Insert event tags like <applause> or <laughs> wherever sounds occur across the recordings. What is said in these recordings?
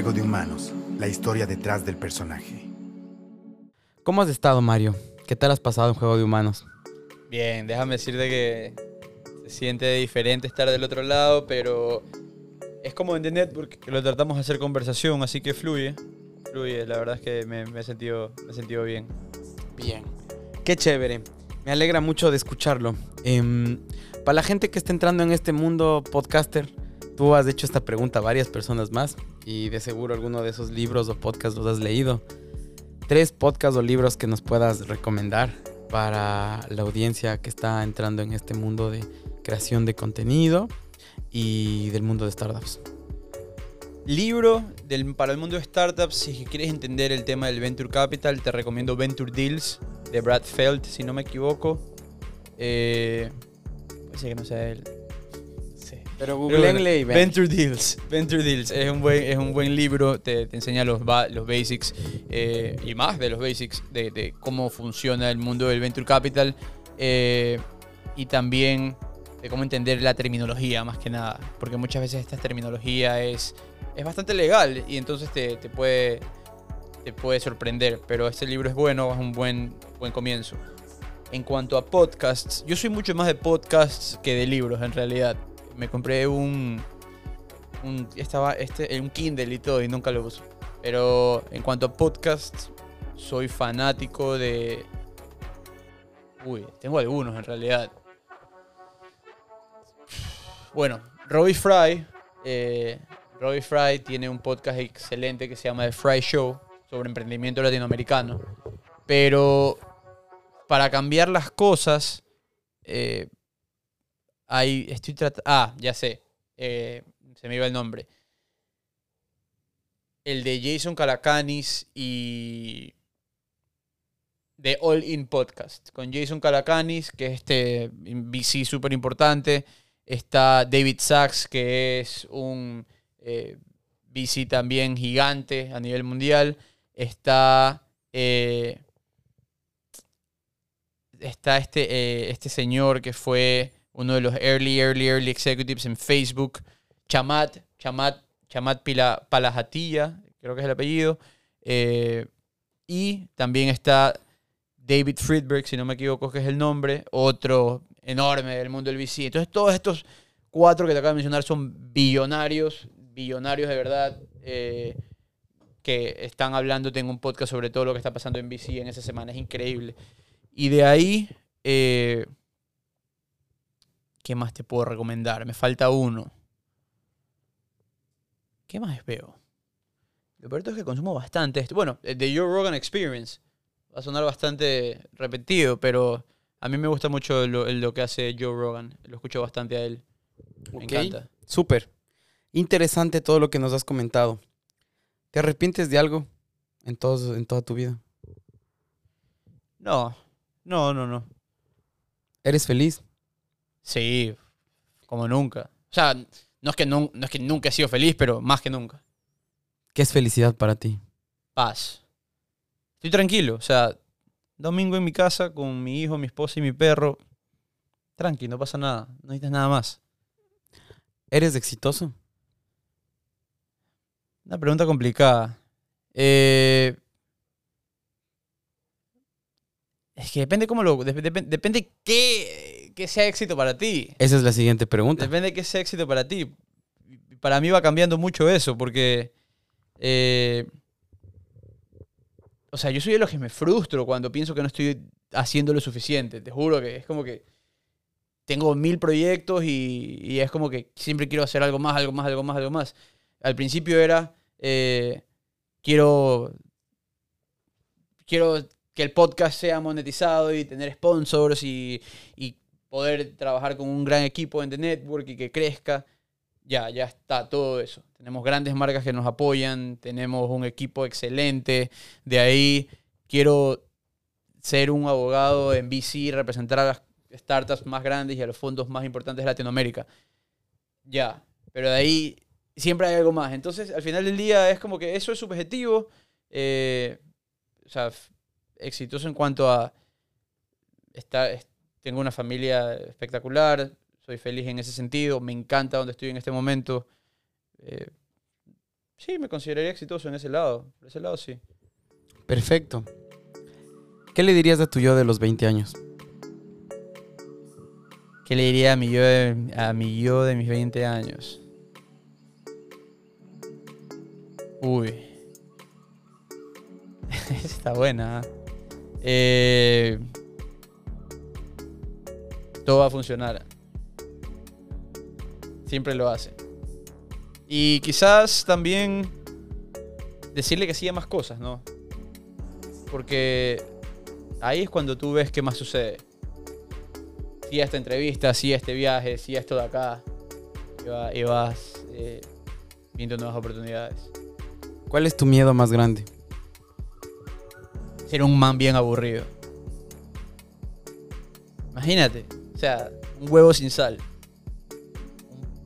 Juego de Humanos, la historia detrás del personaje. ¿Cómo has estado, Mario? ¿Qué tal has pasado en Juego de Humanos? Bien, déjame decirte que se siente diferente estar del otro lado, pero es como en The Network, que lo tratamos de hacer conversación, así que fluye. Fluye, la verdad es que me, me he, sentido, me he sentido bien. Bien. Qué chévere. Me alegra mucho de escucharlo. Em, para la gente que está entrando en este mundo podcaster, tú has hecho esta pregunta a varias personas más y de seguro alguno de esos libros o podcasts los has leído. Tres podcasts o libros que nos puedas recomendar para la audiencia que está entrando en este mundo de creación de contenido y del mundo de startups. Libro del, para el mundo de startups, si quieres entender el tema del Venture Capital, te recomiendo Venture Deals de Brad Feld, si no me equivoco. Eh, parece no él. Pero googleenle y Venture Deals. Venture Deals es un buen, es un buen libro, te, te enseña los, los basics eh, y más de los basics de, de, cómo funciona el mundo del Venture Capital eh, y también de cómo entender la terminología más que nada, porque muchas veces esta terminología es, es bastante legal y entonces te, te puede te puede sorprender, pero este libro es bueno, es un buen, buen comienzo. En cuanto a podcasts, yo soy mucho más de podcasts que de libros en realidad. Me compré un, estaba este un Kindle y todo y nunca lo uso. Pero en cuanto a podcasts, soy fanático de Uy, tengo algunos en realidad. Bueno, Robbie Fry. Eh, Fry tiene un podcast excelente que se llama The Fry Show sobre emprendimiento latinoamericano. Pero para cambiar las cosas, eh, hay, estoy Ah, ya sé. Eh, se me iba el nombre. El de Jason Calacanis y de All In Podcast. Con Jason Calacanis, que es este VC súper importante. Está David Sachs, que es un eh, VC también gigante a nivel mundial. Está. Eh, está este, este señor que fue uno de los early, early, early executives en Facebook. Chamat, Chamat, Chamat Pila, Palajatilla, creo que es el apellido. Eh, y también está David Friedberg, si no me equivoco, que es el nombre, otro enorme del mundo del VC. Entonces, todos estos cuatro que te acabo de mencionar son billonarios, billonarios de verdad, eh, que están hablando en un podcast sobre todo lo que está pasando en VC en esa semana. Es increíble. Y de ahí, eh, ¿qué más te puedo recomendar? Me falta uno. ¿Qué más veo? Lo peor es que consumo bastante. Bueno, el de Your Rogan Experience. Va a sonar bastante repetido, pero a mí me gusta mucho lo, que hace Joe Rogan. Lo escucho bastante a él. Me encanta. Súper. Interesante todo lo que nos has comentado. ¿Te arrepientes de algo en, todo, en toda tu vida? No, no, no, no. ¿Eres feliz? Sí, como nunca. O sea, no es, que no, no es que nunca he sido feliz, pero más que nunca. ¿Qué es felicidad para ti? Paz. Estoy tranquilo, o sea, domingo en mi casa con mi hijo, mi esposa y mi perro. Tranqui, no pasa nada, no necesitas nada más. ¿Eres exitoso? Una pregunta complicada. Eh, es que depende cómo lo. Depende, depende qué, qué, sea éxito para ti. Esa es la siguiente pregunta. Depende de qué sea éxito para ti. Para mí va cambiando mucho eso, porque. Eh, o sea, yo soy de los que me frustro cuando pienso que no estoy haciendo lo suficiente. Te juro que es como que tengo mil proyectos y, y es como que siempre quiero hacer algo más, algo más, algo más, algo más. Al principio era, eh, quiero, quiero que el podcast sea monetizado y tener sponsors y, y, poder trabajar con un gran equipo en The Network y que crezca. Ya, ya está todo eso. Tenemos grandes marcas que nos apoyan, tenemos un equipo excelente. De ahí quiero ser un abogado en VC, representar a las startups más grandes y a los fondos más importantes de Latinoamérica. Ya, pero de ahí siempre hay algo más. Entonces, al final del día es como que eso es subjetivo. Eh, o sea, exitoso en cuanto a... tengo una familia espectacular, soy feliz en ese sentido, me encanta donde estoy en este momento. Eh, sí, me consideraría exitoso en ese lado. Por ese lado sí. Perfecto. ¿Qué le dirías a tu yo de los 20 años? ¿Qué le diría a mi yo de, a mi yo de mis 20 años? Uy. <laughs> Está buena. ¿eh? Todo va a funcionar. Siempre lo hace. Y quizás también decirle que siga más cosas, ¿no? Porque ahí es cuando tú ves qué más sucede. Si esta entrevista, si este viaje, si esto de acá. Y, va- y vas eh, viendo nuevas oportunidades. ¿Cuál es tu miedo más grande? Ser un man bien aburrido. Imagínate. O sea, un huevo sin sal.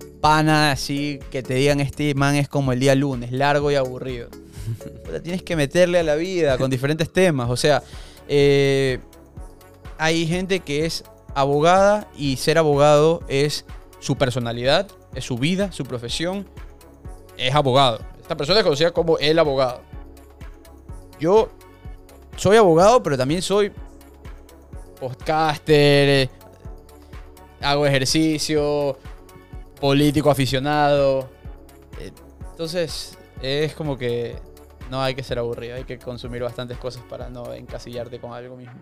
Un pana así que te digan este man es como el día lunes, largo y aburrido. <laughs> Tienes que meterle a la vida con diferentes temas. O sea, eh, hay gente que es abogada y ser abogado es su personalidad, es su vida, su profesión. Es abogado. Esta persona es conocida como el abogado. Yo soy abogado, pero también soy podcaster, hago ejercicio, político aficionado. Eh, Entonces, es como que no hay que ser aburrido, hay que consumir bastantes cosas para no encasillarte con algo mismo.